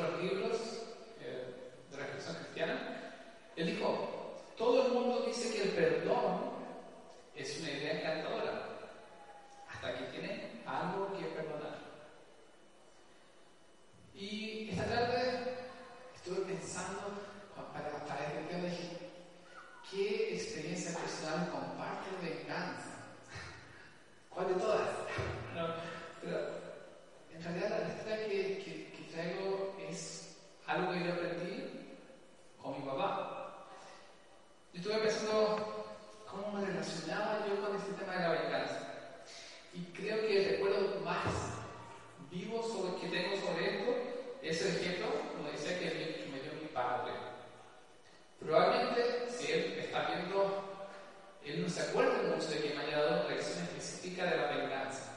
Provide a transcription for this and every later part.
y muchos otros libros eh, de reflexión cristiana, él dijo, todo el mundo dice que el perdón es una idea encantadora, hasta que tiene algo que perdonar. Y esta tarde estuve pensando para, para este tema, dije, ¿qué experiencia personal comparte de venganza? ¿Cuál de todas? pero en realidad la historia que, que, traigo es algo que yo aprendí con mi papá. Yo estuve pensando cómo me relacionaba yo con este tema de la venganza. Y creo que el recuerdo más vivo sobre, que tengo sobre esto es el ejemplo, como decía, que, que me dio mi padre. Probablemente, si él está viendo él no se acuerda mucho de que me haya dado una lección específica de la venganza.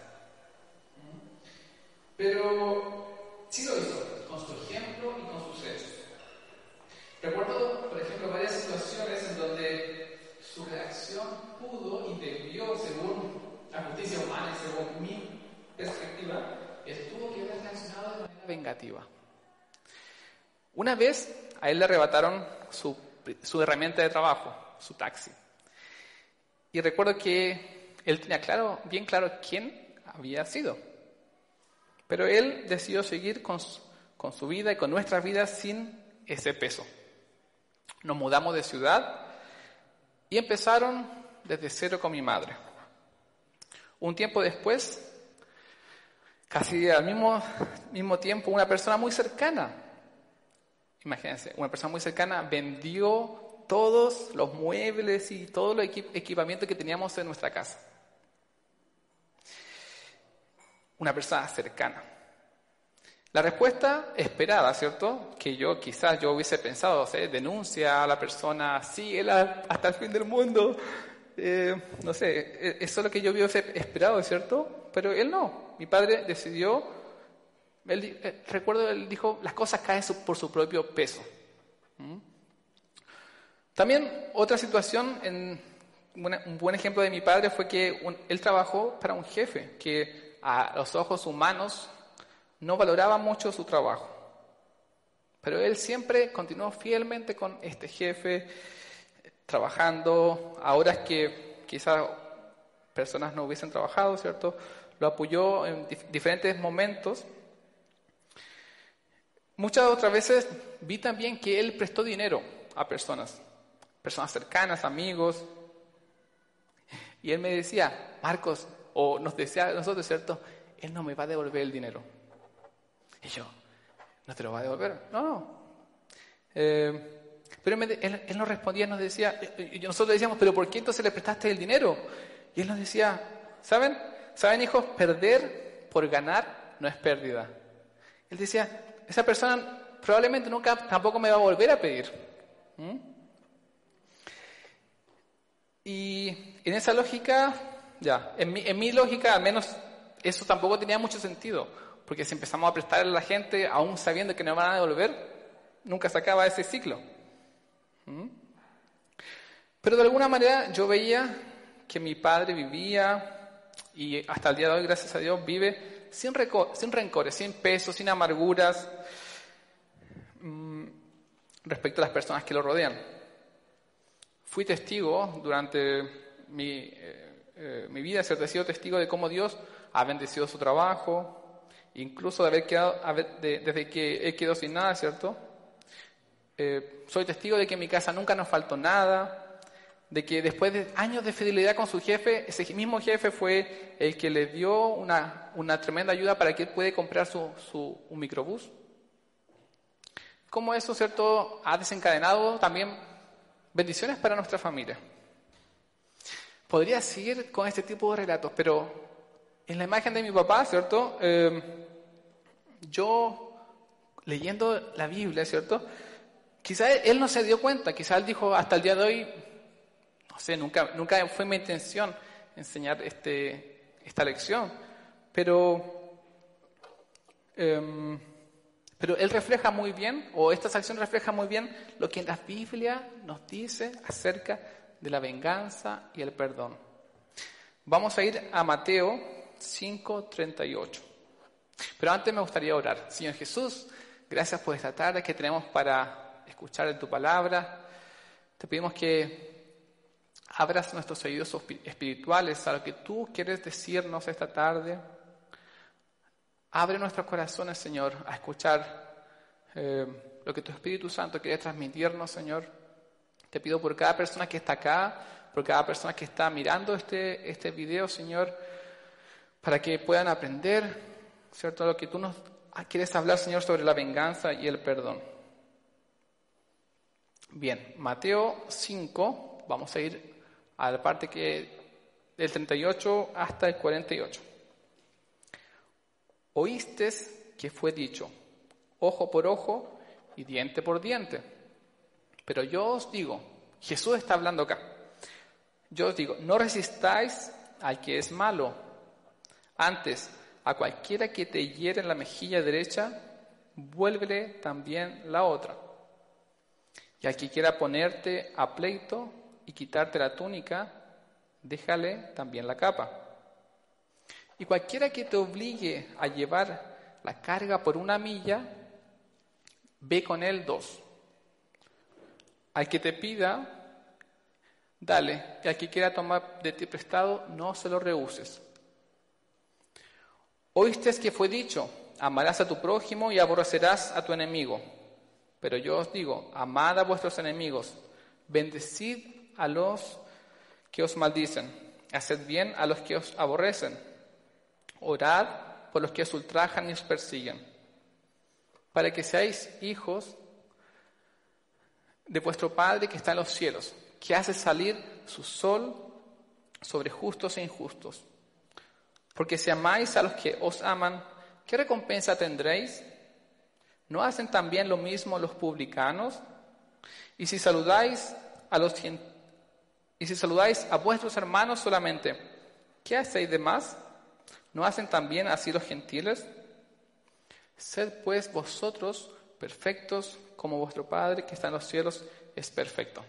Pero sí lo hizo, con su ejemplo y con sus hechos. Recuerdo, por ejemplo, varias situaciones en donde su reacción pudo y debió, según la justicia humana y según mi perspectiva, estuvo que haber reaccionado de manera vengativa. Una vez a él le arrebataron su, su herramienta de trabajo, su taxi. Y recuerdo que él tenía claro, bien claro quién había sido. Pero él decidió seguir con su, con su vida y con nuestra vida sin ese peso. Nos mudamos de ciudad y empezaron desde cero con mi madre. Un tiempo después, casi al mismo, mismo tiempo, una persona muy cercana, imagínense, una persona muy cercana vendió todos los muebles y todo el equipamiento que teníamos en nuestra casa. Una persona cercana. La respuesta esperada, ¿cierto? Que yo quizás yo hubiese pensado, ¿sí? denuncia a la persona, síguela hasta el fin del mundo. Eh, no sé, e-, eso es lo que yo hubiese esperado, ¿cierto? Pero él no. Mi padre decidió, él, eh, recuerdo, él dijo, las cosas caen por su propio peso. ¿Mm? También otra situación, un buen ejemplo de mi padre fue que él trabajó para un jefe que a los ojos humanos no valoraba mucho su trabajo. Pero él siempre continuó fielmente con este jefe, trabajando a horas que quizás personas no hubiesen trabajado, ¿cierto? Lo apoyó en diferentes momentos. Muchas otras veces vi también que él prestó dinero a personas personas cercanas, amigos. Y él me decía, Marcos, o nos decía a nosotros, ¿cierto? Él no me va a devolver el dinero. Y yo, ¿no te lo va a devolver? No, no. Eh, pero él, él, nos respondía, nos decía, y nosotros decíamos, ¿pero por qué entonces le prestaste el dinero? Y él nos decía, ¿saben? ¿Saben, hijos? Perder por ganar no es pérdida. Él decía, esa persona probablemente nunca tampoco me va a volver a pedir. ¿Mm? Y en esa lógica, ya, en mi, en mi lógica al menos eso tampoco tenía mucho sentido, porque si empezamos a prestarle a la gente, aún sabiendo que no van a devolver, nunca se acaba ese ciclo. Pero de alguna manera yo veía que mi padre vivía, y hasta el día de hoy, gracias a Dios, vive sin, sin rencores, sin pesos, sin amarguras mm, respecto a las personas que lo rodean. Fui testigo durante mi, eh, eh, mi vida, he sido testigo de cómo Dios ha bendecido su trabajo, incluso de haber quedado, desde que he quedado sin nada, ¿cierto? Eh, soy testigo de que en mi casa nunca nos faltó nada, de que después de años de fidelidad con su jefe, ese mismo jefe fue el que le dio una, una tremenda ayuda para que él pueda comprar su, su, un microbús. cómo eso, ¿cierto?, ha desencadenado también bendiciones para nuestra familia. Podría seguir con este tipo de relatos, pero en la imagen de mi papá, ¿cierto? Eh, yo leyendo la Biblia, ¿cierto? Quizá él no se dio cuenta, quizá él dijo hasta el día de hoy, no sé, nunca, nunca fue mi intención enseñar este, esta lección, pero, em, pero él refleja muy bien, o esta sección refleja muy bien lo que la Biblia nos dice acerca de la venganza y el perdón. Vamos a ir a Mateo 5:38. Pero antes me gustaría orar. Señor Jesús, gracias por esta tarde que tenemos para escuchar en tu palabra. Te pedimos que abras nuestros oídos espirituales a lo que tú quieres decirnos esta tarde. Abre nuestros corazones, Señor, a escuchar eh, lo que tu Espíritu Santo quiere transmitirnos, Señor. Te pido por cada persona que está acá, por cada persona que está mirando este, este video, Señor, para que puedan aprender, ¿cierto? Lo que tú nos quieres hablar, Señor, sobre la venganza y el perdón. Bien, Mateo 5, vamos a ir a la parte que del 38 hasta el 48. Oíste que fue dicho, ojo por ojo y diente por diente. Pero yo os digo, Jesús está hablando acá, yo os digo, no resistáis al que es malo. Antes, a cualquiera que te hiere en la mejilla derecha, vuélvele también la otra. Y al que quiera ponerte a pleito, y quitarte la túnica, déjale también la capa. Y cualquiera que te obligue a llevar la carga por una milla, ve con él dos. Al que te pida, dale, y al que quiera tomar de ti prestado, no se lo rehuses. Oíste que fue dicho, amarás a tu prójimo y aborrecerás a tu enemigo. Pero yo os digo, amad a vuestros enemigos, bendecid a los que os maldicen, haced bien a los que os aborrecen, orad por los que os ultrajan y os persiguen, para que seáis hijos de vuestro Padre que está en los cielos, que hace salir su sol sobre justos e injustos. Porque si amáis a los que os aman, ¿qué recompensa tendréis? ¿No hacen también lo mismo los publicanos? Y si saludáis a los y si saludáis a vuestros hermanos solamente, ¿qué hacéis de más? ¿No hacen también así los gentiles? Sed pues vosotros perfectos como vuestro Padre que está en los cielos es perfecto.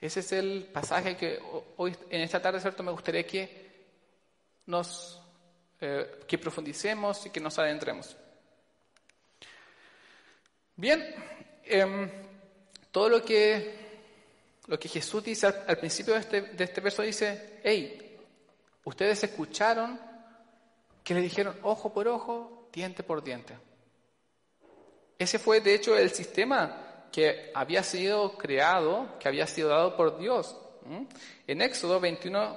Ese es el pasaje que hoy, en esta tarde, ¿cierto? Me gustaría que nos, eh, que profundicemos y que nos adentremos. Bien, em, todo lo que lo que Jesús dice al, principio de este, de este verso, dice, hey, ustedes escucharon que le dijeron ojo por ojo, diente por diente. Ese fue de hecho el sistema que había sido creado, que había sido dado por Dios. En Éxodo 21,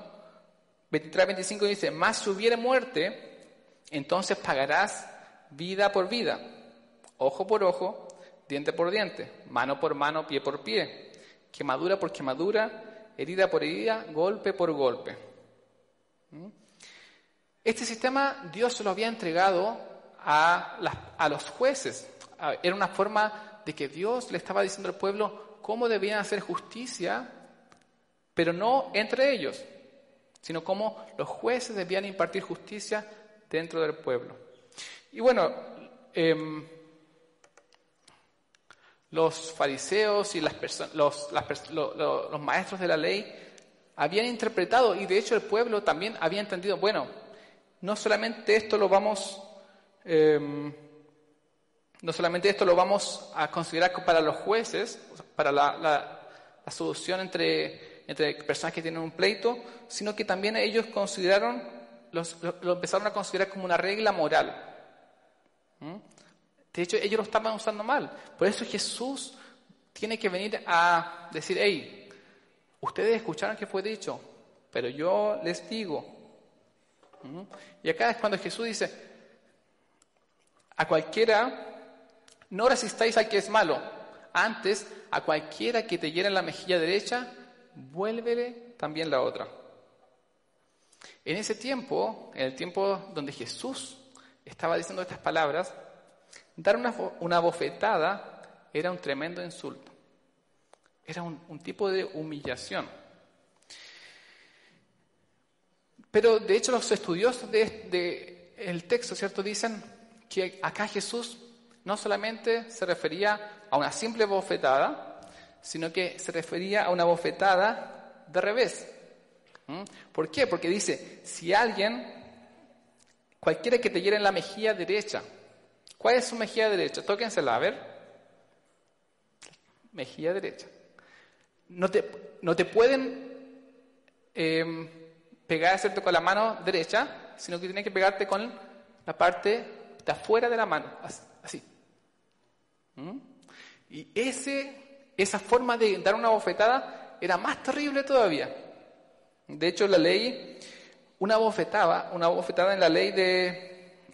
23, 25 dice, más si hubiere muerte, entonces pagarás vida por vida, ojo por ojo, diente por diente, mano por mano, pie por pie quemadura por quemadura, herida por herida, golpe por golpe. ¿Mm? Este sistema Dios se lo había entregado a, a los jueces. Era una forma de que Dios le estaba diciendo al pueblo cómo debían hacer justicia, pero no entre ellos, sino cómo los jueces debían impartir justicia dentro del pueblo. Y bueno, eh, los fariseos y las los, maestros de la ley habían interpretado y de hecho el pueblo también había entendido, bueno, no solamente esto lo vamos, em, no solamente esto lo vamos a considerar para los jueces, para la, solución entre, personas que tienen un pleito, sino que también ellos consideraron, lo, empezaron a considerar como una regla moral. De hecho, ellos lo estaban usando mal. Por eso Jesús tiene que venir a decir, hey, ustedes escucharon que fue dicho, pero yo les digo. Y acá es cuando Jesús dice, a cualquiera No resistáis al que es malo. Antes, a cualquiera que te hiera en la mejilla derecha, vuélvele también la otra. En ese tiempo, en el tiempo donde Jesús estaba diciendo estas palabras, dar una, bofetada era un tremendo insulto. Era un, tipo de humillación. Pero de hecho los estudiosos del de, texto, ¿cierto? Dicen que acá Jesús no solamente se refería a una simple bofetada, sino que se refería a una bofetada de revés. ¿Mm? ¿Por qué? Porque dice, si alguien, cualquiera que te hiere en la mejilla derecha, ¿cuál es su mejilla derecha? Tóquensela, a ver. Mejilla derecha. No te, no te pueden eh, pegar, ¿cierto?, con la mano derecha, sino que tienes que pegarte con la parte de afuera de la mano, así. ¿Mm? Y ese, esa forma de dar una bofetada era más terrible todavía. De hecho, la ley, una bofetada, una bofetada en la ley de,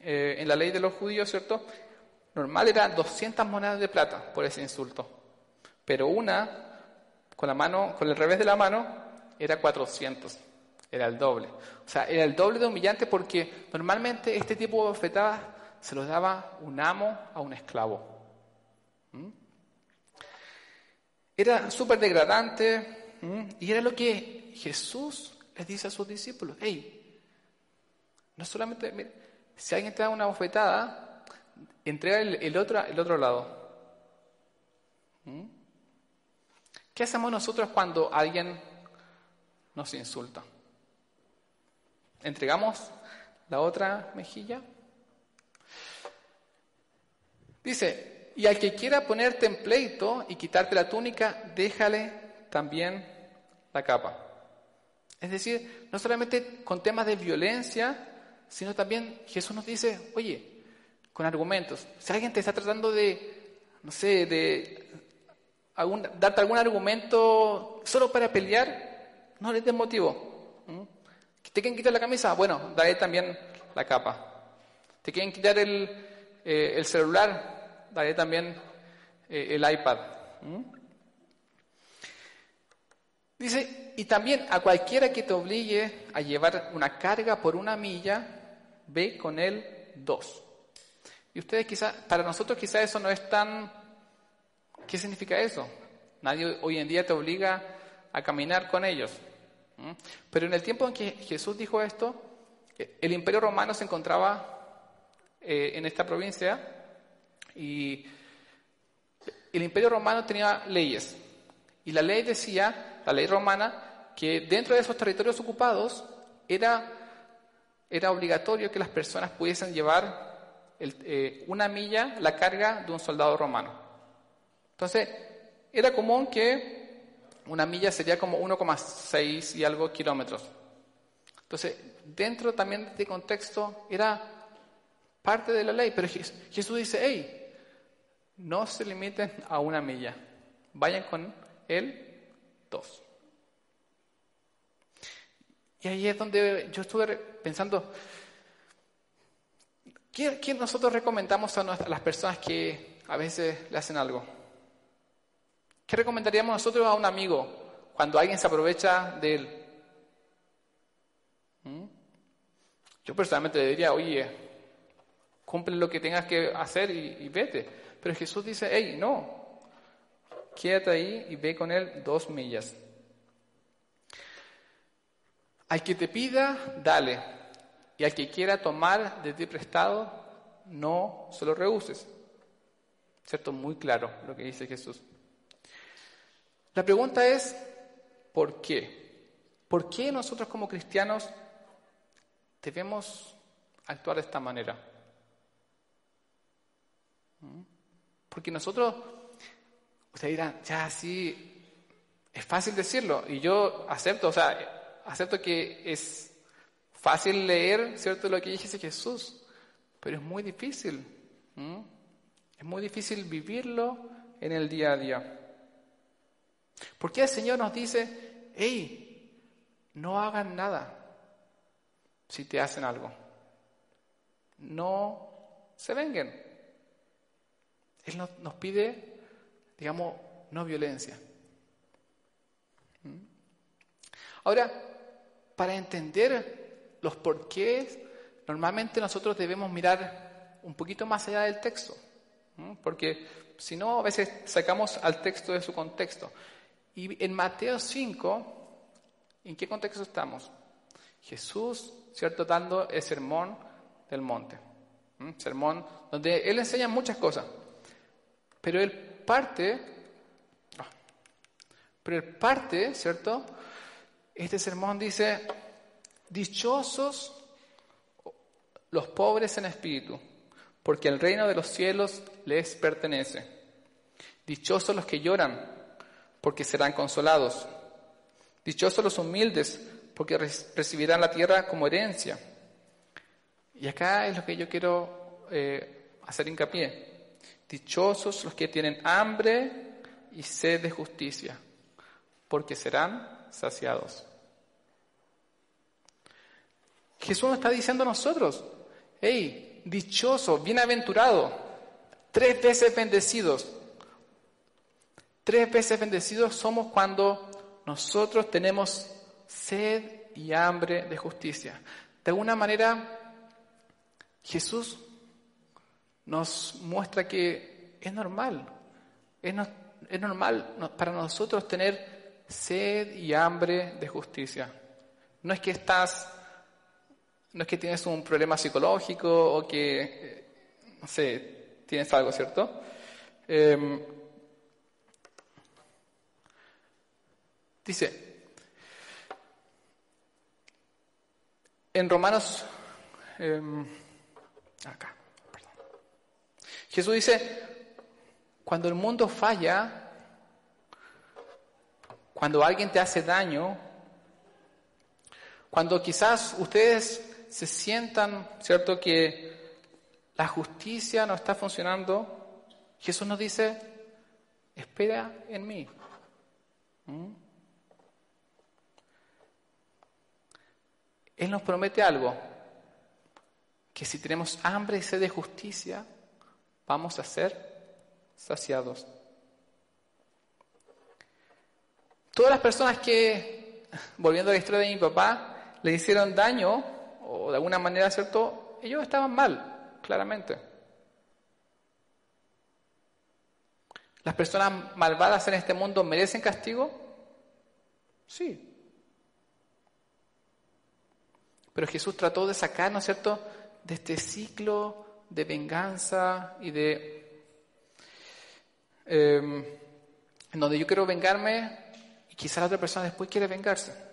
eh, en la ley de los judíos, ¿cierto? Normal era 200 monedas de plata por ese insulto. Pero una, con la mano, con el revés de la mano, era 400. Era el doble. O sea, era el doble de humillante porque normalmente este tipo de bofetadas se los daba un amo a un esclavo. ¿Mm? Era súper degradante y era lo que Jesús les dice a sus discípulos. Hey, no solamente, si alguien te da una bofetada, entrega el, otro, el otro lado. ¿Qué hacemos nosotros cuando alguien nos insulta? ¿Entregamos la otra mejilla? Dice, y al que quiera ponerte en pleito y quitarte la túnica, déjale también la capa. Es decir, no solamente con temas de violencia, sino también Jesús nos dice, oye, con argumentos. Si alguien te está tratando de, no sé, de darte algún argumento solo para pelear, no le des motivo. ¿Te quieren quitar la camisa? Bueno, dale también la capa. ¿Te quieren quitar el, eh, el celular? daré también eh, el iPad. Dice, y también a cualquiera que te obligue a llevar una carga por una milla, ve con él dos. Y ustedes quizás, para nosotros quizás eso no es tan... ¿Qué significa eso? Nadie hoy en día te obliga a caminar con ellos. Pero en el tiempo en que Jesús dijo esto, el imperio romano se encontraba eh, en esta provincia y el imperio romano tenía leyes. Y la ley decía, la ley romana, que dentro de esos territorios ocupados era, era obligatorio que las personas pudiesen llevar eh, una milla la carga de un soldado romano. Entonces, era común que una milla sería como 1,6 y algo kilómetros. Entonces, dentro también de este contexto era parte de la ley, pero Jesús dice, hey, no se limiten a una milla, vayan con él dos. Y ahí es donde yo estuve pensando, ¿qué, nosotros recomendamos a, las personas que a veces le hacen algo? ¿Qué recomendaríamos nosotros a un amigo cuando alguien se aprovecha de él? ¿Mm? Yo personalmente le diría, oye, cumple lo que tengas que hacer y vete. Pero Jesús dice, hey, no, quédate ahí y ve con él dos millas. Al que te pida, dale. Y al que quiera tomar de ti prestado, no se lo rehuses. ¿Cierto? Muy claro lo que dice Jesús. La pregunta es, ¿por qué? ¿Por qué nosotros como cristianos debemos actuar de esta manera? ¿Mm? Porque nosotros, ustedes dirán, ya sí, es fácil decirlo, y yo acepto, o sea, acepto que es fácil leer, ¿cierto?, lo que dice Jesús, pero es muy difícil. Es muy difícil vivirlo en el día a día. Porque el Señor nos dice, hey, no hagan nada si te hacen algo. No se vengan. Él nos, pide, digamos, no violencia. ¿Mm? Ahora, para entender los porqués, normalmente nosotros debemos mirar un poquito más allá del texto. Porque si no, a veces sacamos al texto de su contexto. Y en Mateo 5, ¿en qué contexto estamos? Jesús, ¿cierto?, dando el sermón del monte. Sermón donde Él enseña muchas cosas. Pero Él parte, ah, pero Él parte, ¿cierto? Este sermón dice, dichosos los pobres en espíritu, porque el reino de los cielos les pertenece. Dichosos los que lloran, porque serán consolados. Dichosos los humildes, porque recibirán la tierra como herencia. Y acá es lo que yo quiero eh, hacer hincapié. Dichosos los que tienen hambre y sed de justicia, porque serán saciados. Jesús nos está diciendo a nosotros, hey, dichoso, bienaventurado, tres veces bendecidos. Tres veces bendecidos somos cuando nosotros tenemos sed y hambre de justicia. De alguna manera, Jesús nos muestra que es normal, es, es normal para nosotros tener sed y hambre de justicia. No es que estás no es que tienes un problema psicológico o que, eh, no sé, tienes algo, ¿cierto? Em, dice, en Romanos, em, acá, perdón. Jesús dice, cuando el mundo falla, cuando alguien te hace daño, cuando quizás ustedes se sientan, ¿cierto?, que la justicia no está funcionando, Jesús nos dice, espera en mí. ¿Mm? Él nos promete algo, que si tenemos hambre y sed de justicia, vamos a ser saciados. Todas las personas que, volviendo a la historia de mi papá, le hicieron daño, o de alguna manera, ¿cierto? Ellos estaban mal, claramente. ¿Las personas malvadas en este mundo merecen castigo? Sí. Pero Jesús trató de sacarnos, ¿cierto?, de este ciclo de venganza y de... Em, en donde yo quiero vengarme y quizá la otra persona después quiere vengarse.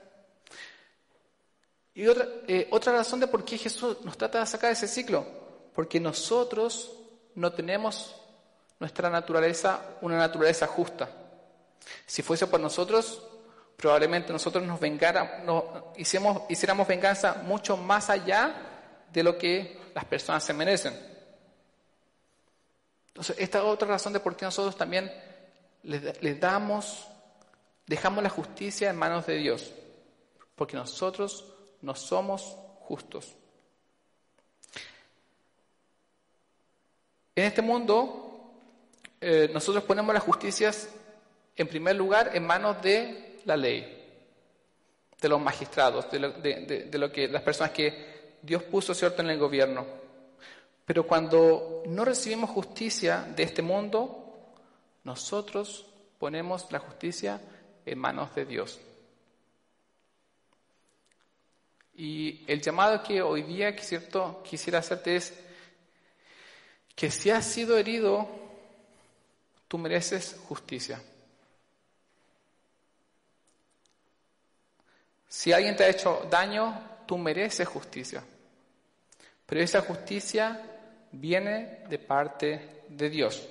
Y otra, eh, otra razón de por qué Jesús nos trata de sacar ese ciclo, porque nosotros no tenemos nuestra naturaleza, una naturaleza justa. Si fuese por nosotros, probablemente nosotros nos vengara, no, hiciéramos, hiciéramos venganza mucho más allá de lo que las personas se merecen. Entonces, esta es otra razón de por qué nosotros también les, les damos, dejamos la justicia en manos de Dios, porque nosotros no somos justos. En este mundo, eh, nosotros ponemos las justicias en primer lugar en manos de la ley, de los magistrados, de lo, de lo que las personas que Dios puso cierto en el gobierno. Pero cuando no recibimos justicia de este mundo, nosotros ponemos la justicia en manos de Dios. Y el llamado que hoy día quisiera hacerte es que si has sido herido, tú mereces justicia. Si alguien te ha hecho daño, tú mereces justicia. Pero esa justicia viene de parte de Dios.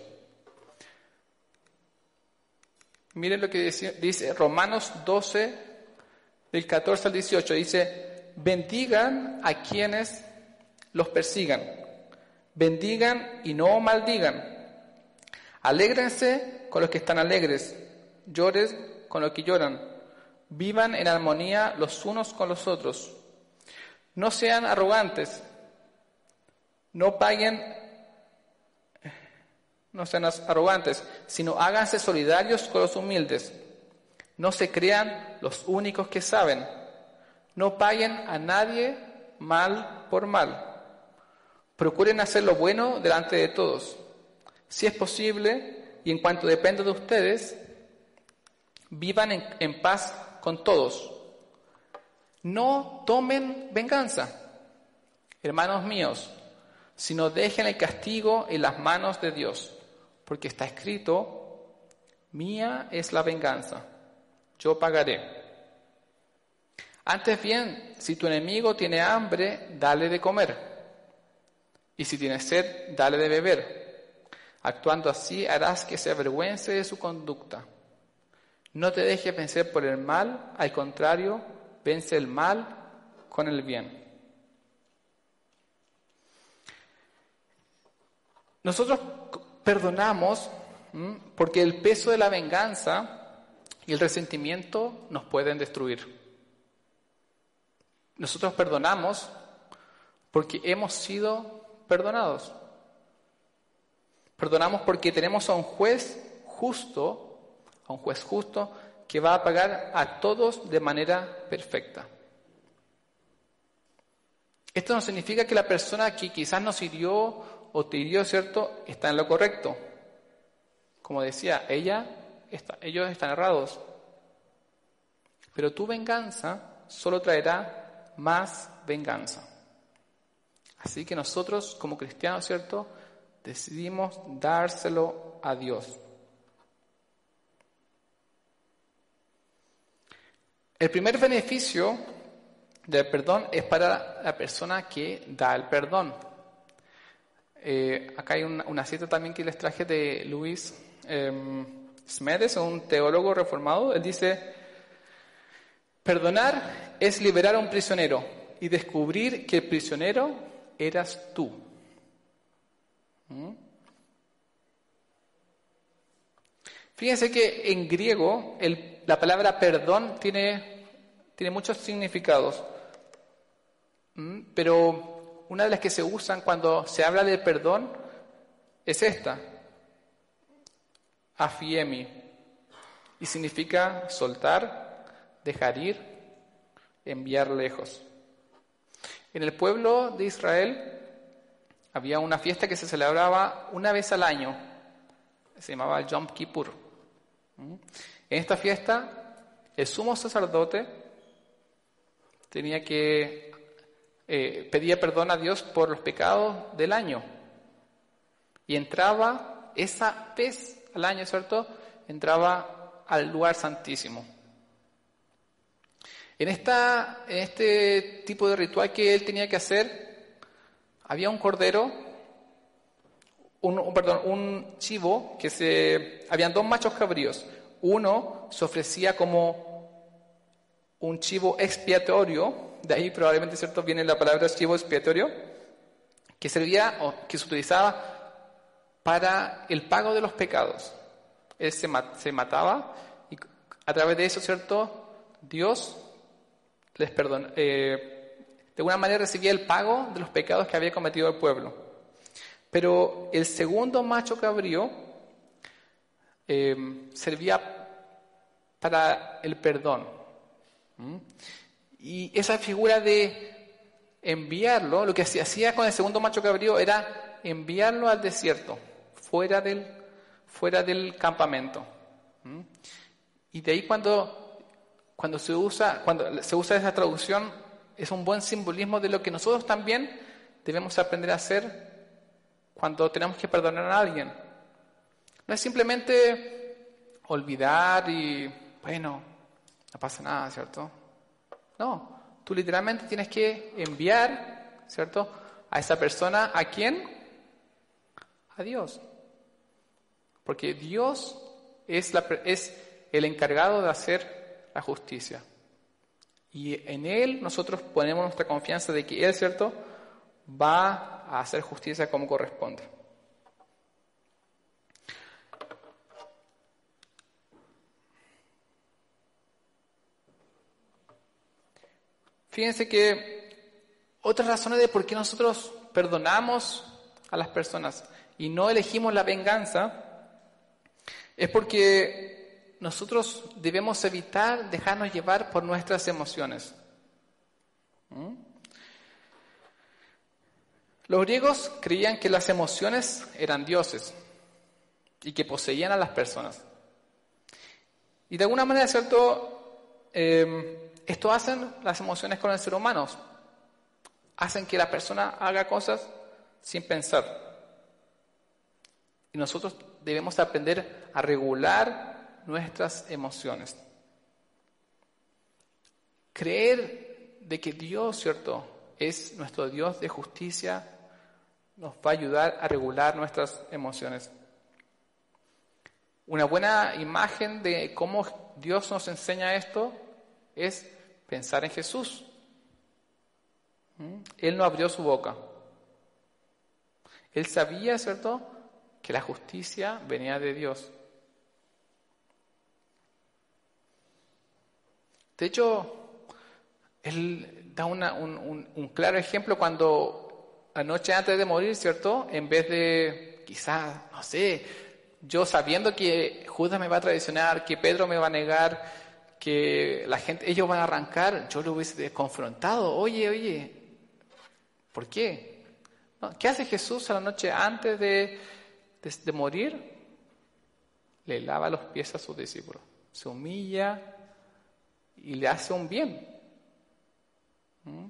Miren lo que dice, dice Romanos 12, del 14 al 18. Dice, bendigan a quienes los persigan, bendigan y no maldigan. Alégrense con los que están alegres, llores con los que lloran, vivan en armonía los unos con los otros. No sean arrogantes, no paguen, no sean arrogantes, sino háganse solidarios con los humildes. No se crean los únicos que saben. No paguen a nadie mal por mal. Procuren hacer lo bueno delante de todos. Si es posible, y en cuanto dependa de ustedes, vivan en, paz con todos. No tomen venganza, hermanos míos, sino dejen el castigo en las manos de Dios, porque está escrito, mía es la venganza, yo pagaré. Antes bien, si tu enemigo tiene hambre, dale de comer, y si tiene sed, dale de beber. Actuando así harás que se avergüence de su conducta. No te dejes vencer por el mal, al contrario, vence el mal con el bien. Nosotros perdonamos porque el peso de la venganza y el resentimiento nos pueden destruir. Nosotros perdonamos porque hemos sido perdonados. Perdonamos porque tenemos a un juez justo, a un juez justo que va a pagar a todos de manera perfecta. Esto no significa que la persona que quizás nos hirió o te hirió, ¿cierto?, está en lo correcto. Como decía, ella, está, ellos están errados. Pero tu venganza solo traerá más venganza. Así que nosotros, como cristianos, ¿cierto?, decidimos dárselo a Dios. El primer beneficio del perdón es para la persona que da el perdón. Eh, acá hay una, cita también que les traje de Luis eh, Smedes, un teólogo reformado. Él dice, perdonar es liberar a un prisionero y descubrir que el prisionero eras tú. ¿Mm? Fíjense que en griego la palabra perdón tiene, tiene muchos significados, ¿Mm? pero una de las que se usan cuando se habla de perdón es esta, afiemi, y significa soltar, dejar ir, enviar lejos. En el pueblo de Israel había una fiesta que se celebraba una vez al año, se llamaba Yom Kippur. ¿Mm? En esta fiesta, el sumo sacerdote tenía que eh, pedía perdón a Dios por los pecados del año. Y entraba esa vez al año, ¿cierto? Entraba al lugar santísimo. En, esta, en este tipo de ritual que él tenía que hacer, había un cordero, un, perdón, un chivo, que se, habían dos machos cabríos. Uno se ofrecía como un chivo expiatorio, de ahí probablemente cierto viene la palabra chivo expiatorio, que servía o que se utilizaba para el pago de los pecados. Él se, mataba y a través de eso, ¿cierto? Dios les perdonó, eh, de alguna manera recibía el pago de los pecados que había cometido el pueblo. Pero el segundo macho cabrío eh, servía para el perdón. Y esa figura de enviarlo, lo que se hacía con el segundo macho cabrío era enviarlo al desierto, fuera del, fuera del campamento. ¿Mm? Y de ahí cuando, cuando, se usa, cuando se usa esa traducción, es un buen simbolismo de lo que nosotros también debemos aprender a hacer cuando tenemos que perdonar a alguien. No es simplemente olvidar y, bueno, no pasa nada, ¿cierto? No, tú literalmente tienes que enviar, ¿cierto? A esa persona, ¿a quién? A Dios. Porque Dios es, la, es el encargado de hacer la justicia. Y en Él nosotros ponemos nuestra confianza de que Él, ¿cierto?, va a hacer justicia como corresponde. Fíjense que otras razones de por qué nosotros perdonamos a las personas y no elegimos la venganza, es porque nosotros debemos evitar dejarnos llevar por nuestras emociones. ¿Mm? Los griegos creían que las emociones eran dioses y que poseían a las personas. Y de alguna manera, ¿cierto? Eh, esto hacen las emociones con el ser humano. Hacen que la persona haga cosas sin pensar. Y nosotros debemos aprender a regular nuestras emociones. Creer de que Dios, ¿cierto?, es nuestro Dios de justicia, nos va a ayudar a regular nuestras emociones. Una buena imagen de cómo Dios nos enseña esto es pensar en Jesús. ¿Mm? Él no abrió su boca. Él sabía, ¿cierto?, que la justicia venía de Dios. De hecho, él da un, claro ejemplo cuando anoche antes de morir, ¿cierto? En vez de quizás, no sé, yo sabiendo que Judas me va a traicionar, que Pedro me va a negar, que la gente, ellos van a arrancar, yo lo hubiese confrontado. Oye, oye, ¿por qué? ¿Qué hace Jesús a la noche antes de, de, morir? Le lava los pies a sus discípulos, se humilla y le hace un bien. ¿Mm?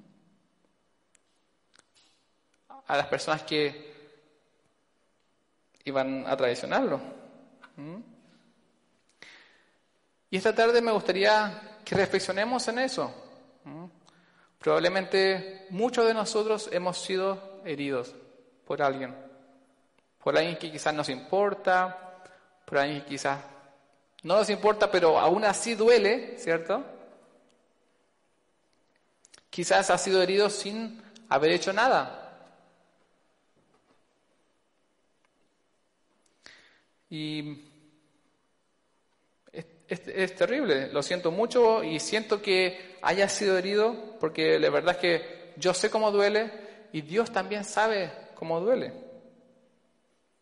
A las personas que iban a traicionarlo. ¿Mm? Y esta tarde me gustaría que reflexionemos en eso. ¿Mm? Probablemente muchos de nosotros hemos sido heridos por alguien, por alguien que quizás nos importa, por alguien que quizás no nos importa, pero aún así duele, ¿cierto? Quizás ha sido herido sin haber hecho nada. Y es, terrible, lo siento mucho y siento que haya sido herido porque la verdad es que yo sé cómo duele y Dios también sabe cómo duele.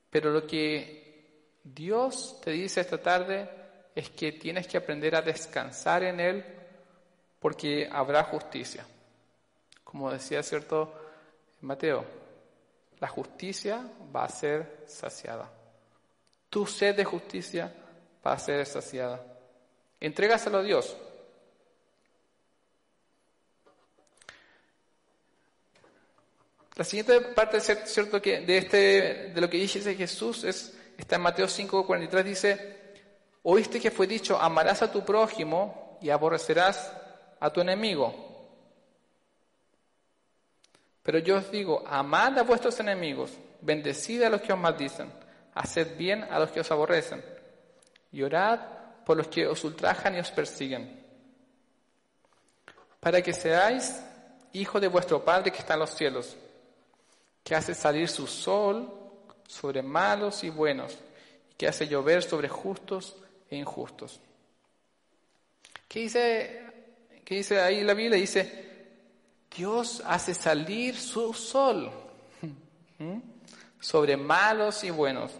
Pero lo que Dios te dice esta tarde es que tienes que aprender a descansar en Él porque habrá justicia. Como decía cierto Mateo, la justicia va a ser saciada. Tu sed de justicia va a ser saciada. Entrégaselo a Dios. La siguiente parte cierto de este de lo que dice Jesús es está en Mateo 5:43 dice, "Oíste que fue dicho, amarás a tu prójimo y aborrecerás a tu enemigo." Pero yo os digo, amad a vuestros enemigos, bendecid a los que os maldicen, haced bien a los que os aborrecen, y orad por los que os ultrajan y os persiguen, para que seáis hijos de vuestro Padre que está en los cielos, que hace salir su sol sobre malos y buenos, y que hace llover sobre justos e injustos. ¿Qué dice, qué dice ahí la Biblia? Dice, Dios hace salir su sol sobre malos y buenos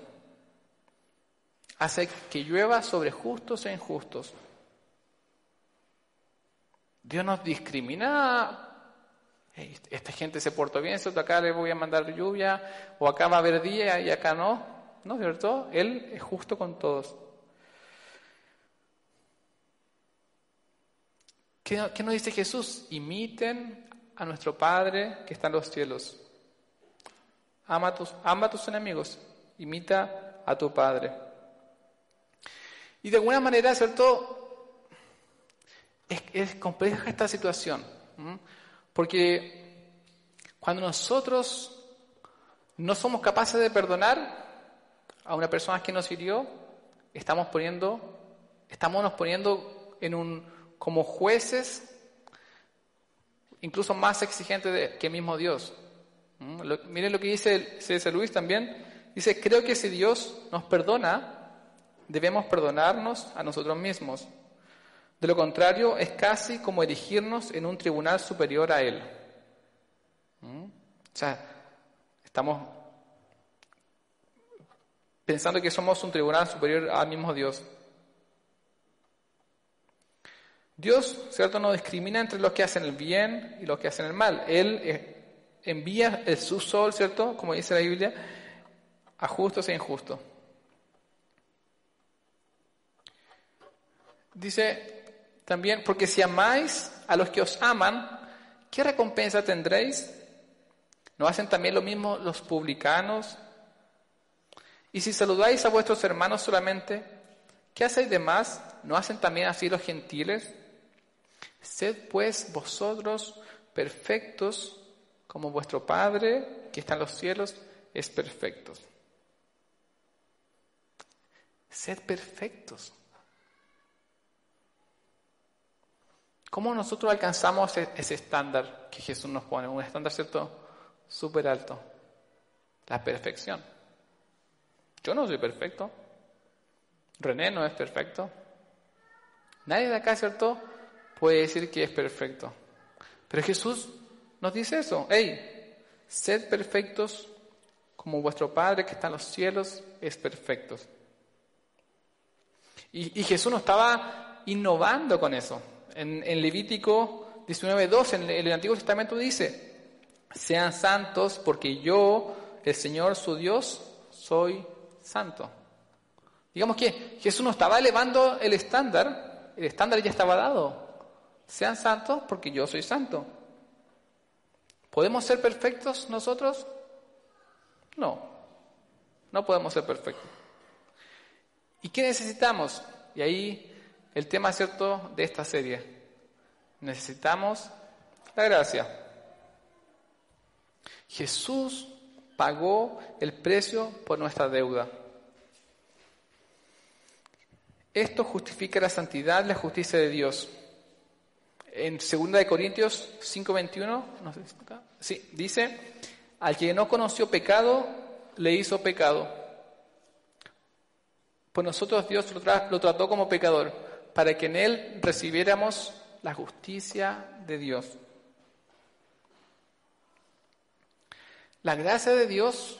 hace que llueva sobre justos e injustos. Dios nos discrimina. esta gente se portó bien, acá le voy a mandar lluvia, o acá va a haber día y acá no. ¿No es cierto? Él es justo con todos. ¿Qué, ¿Qué, nos dice Jesús? Imiten a nuestro Padre que está en los cielos. Ama tus, ama a tus enemigos, imita a tu Padre. Y de alguna manera, ¿cierto? Es, compleja esta situación, porque cuando nosotros no somos capaces de perdonar a una persona que nos hirió, estamos poniendo, estamos nos poniendo en un como jueces incluso más exigentes que mismo Dios. miren lo que dice C.S. Luis también. Dice, creo que si Dios nos perdona, debemos perdonarnos a nosotros mismos. De lo contrario, es casi como erigirnos en un tribunal superior a Él. ¿Mm? O sea, estamos pensando que somos un tribunal superior al mismo Dios. Dios, ¿cierto?, no discrimina entre los que hacen el bien y los que hacen el mal. Él eh, envía el, su sol, ¿cierto?, como dice la Biblia, a justos e injustos. Dice también, porque si amáis a los que os aman, ¿qué recompensa tendréis? ¿No hacen también lo mismo los publicanos? Y si saludáis a vuestros hermanos solamente, ¿qué hacéis de más? ¿No hacen también así los gentiles? Sed pues vosotros perfectos como vuestro Padre que está en los cielos es perfecto. Sed perfectos. ¿Cómo nosotros alcanzamos e-, ese estándar que Jesús nos pone? Un estándar, ¿cierto? Súper alto. La perfección. Yo no soy perfecto. René no es perfecto. Nadie de acá, ¿cierto? Puede decir que es perfecto. Pero Jesús nos dice eso. Hey, sed perfectos como vuestro Padre que está en los cielos es perfecto. Y, Jesús no estaba innovando con eso. En, Levítico 19.2, en el Antiguo Testamento dice, sean santos porque yo, el Señor su Dios, soy santo. Digamos que Jesús no estaba elevando el estándar, el estándar ya estaba dado. Sean santos porque yo soy santo. ¿Podemos ser perfectos nosotros? No, no podemos ser perfectos. ¿Y qué necesitamos? Y ahí el tema cierto de esta serie. Necesitamos la gracia. Jesús pagó el precio por nuestra deuda. Esto justifica la santidad la justicia de Dios. En 2 Corintios 5:21 sí, dice, al que no conoció pecado, le hizo pecado. Pues nosotros Dios lo trató como pecador para que en Él recibiéramos la justicia de Dios. La gracia de Dios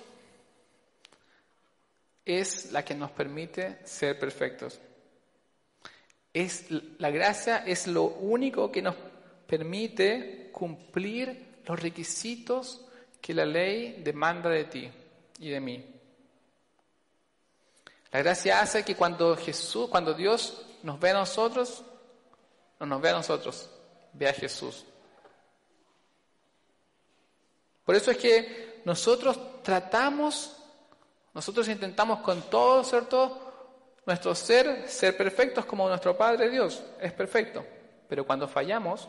es la que nos permite ser perfectos. Es, la gracia es lo único que nos permite cumplir los requisitos que la ley demanda de ti y de mí. La gracia hace que cuando Jesús, cuando Dios nos ve a nosotros, no nos ve a nosotros, ve a Jesús. Por eso es que nosotros tratamos, nosotros intentamos con todo, ¿cierto? Nuestro ser, ser perfectos como nuestro Padre Dios, es perfecto. Pero cuando fallamos,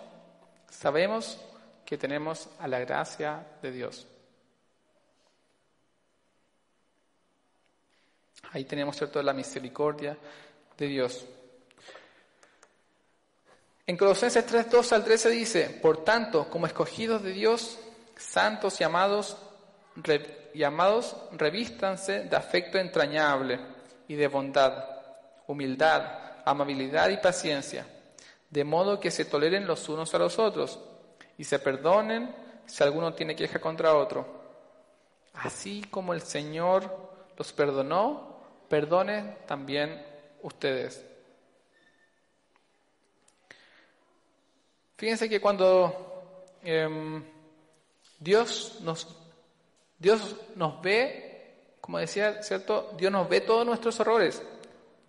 sabemos que tenemos a la gracia de Dios. Ahí tenemos, ¿cierto?, la misericordia de Dios. En Colosenses 3, 2 al 13 dice, por tanto, como escogidos de Dios, santos y amados, amados, revístanse de afecto entrañable y de bondad, humildad, amabilidad y paciencia, de modo que se toleren los unos a los otros y se perdonen si alguno tiene queja contra otro. Así como el Señor los perdonó, perdonen también ustedes. Fíjense que cuando em, Dios, nos, Dios nos ve, como decía, ¿cierto? Dios nos ve todos nuestros errores.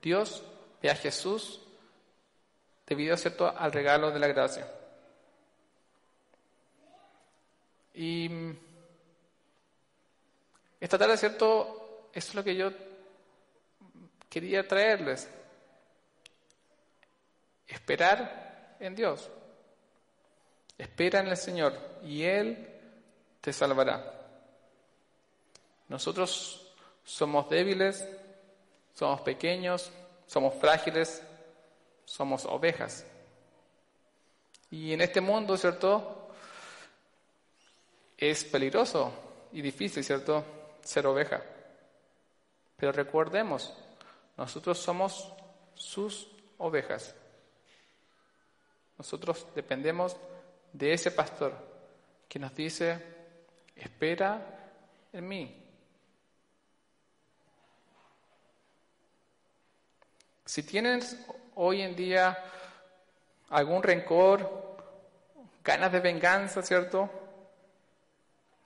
Dios ve a Jesús debido, ¿cierto?, al regalo de la gracia. Y esta tarde, ¿cierto? Es lo que yo quería traerles. Esperar en Dios. Espera en el Señor y Él te salvará. Nosotros somos débiles, somos pequeños, somos frágiles, somos ovejas. Y en este mundo, ¿cierto? Es peligroso y difícil, ¿cierto? Ser oveja. Pero recordemos, nosotros somos sus ovejas. Nosotros dependemos de ese pastor que nos dice, espera en mí. Si tienes hoy en día algún rencor, ganas de venganza, ¿cierto?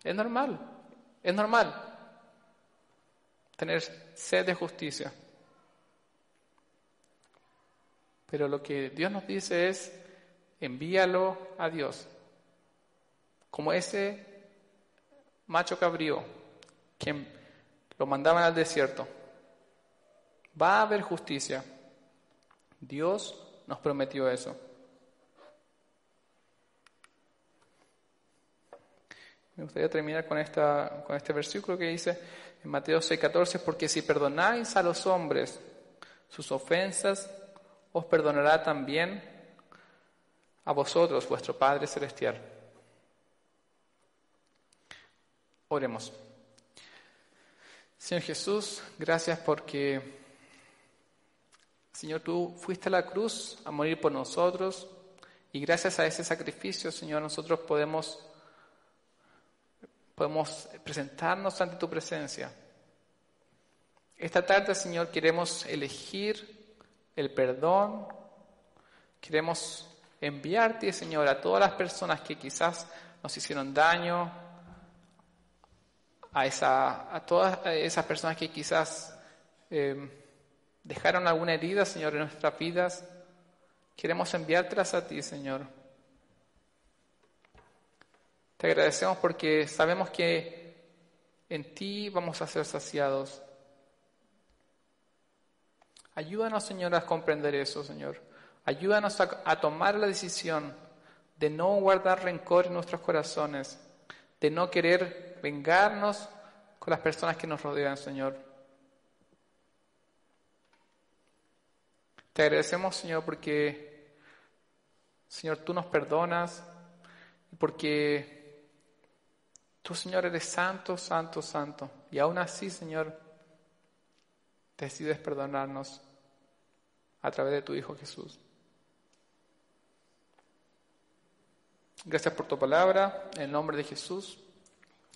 Es normal, es normal tener sed de justicia. Pero lo que Dios nos dice es, envíalo a Dios. Como ese macho cabrío, quien lo mandaban al desierto. Va a haber justicia. Dios nos prometió eso. Me gustaría terminar con, esta, con este versículo que dice en Mateo 6:14, porque si perdonáis a los hombres sus ofensas, os perdonará también a vosotros vuestro Padre Celestial. Oremos. Señor Jesús, gracias porque, Señor, tú fuiste a la cruz a morir por nosotros y gracias a ese sacrificio, Señor, nosotros podemos, podemos presentarnos ante tu presencia. Esta tarde, Señor, queremos elegir el perdón, queremos enviarte, Señor, a todas las personas que quizás nos hicieron daño, a, esa, a todas esas personas que quizás eh, dejaron alguna herida, Señor, en nuestras vidas. Queremos enviártelas a ti, Señor. Te agradecemos porque sabemos que en ti vamos a ser saciados. Ayúdanos, Señor, a comprender eso, Señor. Ayúdanos a tomar la decisión de no guardar rencor en nuestros corazones, de no querer vengarnos con las personas que nos rodean, Señor. Te agradecemos, Señor, porque, Señor, tú nos perdonas porque tú, Señor, eres santo, santo, santo. Y aún así, Señor, decides perdonarnos a través de tu Hijo Jesús. Gracias por tu palabra, en el nombre de Jesús.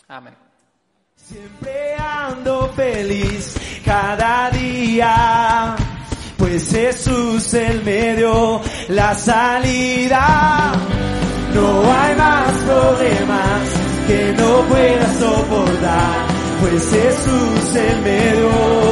Amén. Siempre ando feliz cada día, pues Jesús él me dio la salida. No hay más problemas que no pueda soportar, pues Jesús él me dio.